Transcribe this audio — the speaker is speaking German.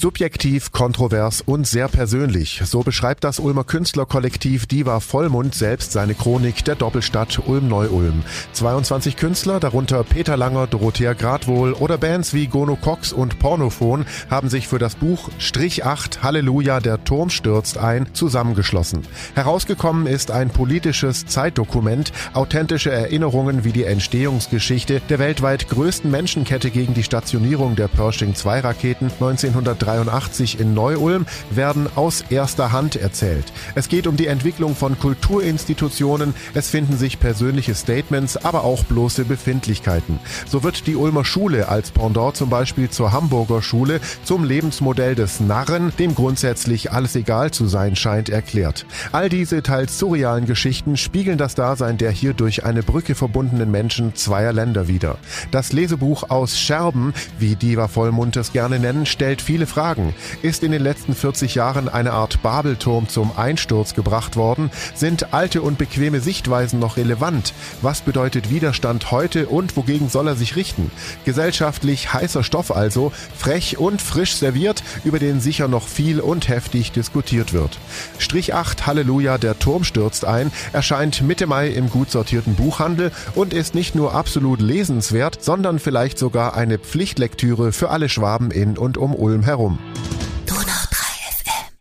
Subjektiv, kontrovers und sehr persönlich. So beschreibt das Ulmer Künstlerkollektiv Diva Vollmund selbst seine Chronik der Doppelstadt Ulm-Neu-Ulm. 22 Künstler, darunter Peter Langer, Dorothea Gradwohl oder Bands wie Gono Cox und Pornophon, haben sich für das Buch Strich 8 Halleluja, der Turm stürzt ein zusammengeschlossen. Herausgekommen ist ein politisches Zeitdokument, authentische Erinnerungen wie die Entstehungsgeschichte der weltweit größten Menschenkette gegen die Stationierung der Pershing-2-Raketen 1930 1983 in Neu-Ulm werden aus erster Hand erzählt. Es geht um die Entwicklung von Kulturinstitutionen, es finden sich persönliche Statements, aber auch bloße Befindlichkeiten. So wird die Ulmer Schule als Pendant zum Beispiel zur Hamburger Schule zum Lebensmodell des Narren, dem grundsätzlich alles egal zu sein scheint, erklärt. All diese teils surrealen Geschichten spiegeln das Dasein der hier durch eine Brücke verbundenen Menschen zweier Länder wider. Das Lesebuch aus Scherben, wie Diva Vollmund es gerne nennen, stellt viele Fragen. Ist in den letzten 40 Jahren eine Art Babelturm zum Einsturz gebracht worden? Sind alte und bequeme Sichtweisen noch relevant? Was bedeutet Widerstand heute und wogegen soll er sich richten? Gesellschaftlich heißer Stoff also, frech und frisch serviert, über den sicher noch viel und heftig diskutiert wird. Strich 8 Halleluja, der Turm stürzt ein, erscheint Mitte Mai im gut sortierten Buchhandel und ist nicht nur absolut lesenswert, sondern vielleicht sogar eine Pflichtlektüre für alle Schwaben in und um Ulm herum. home.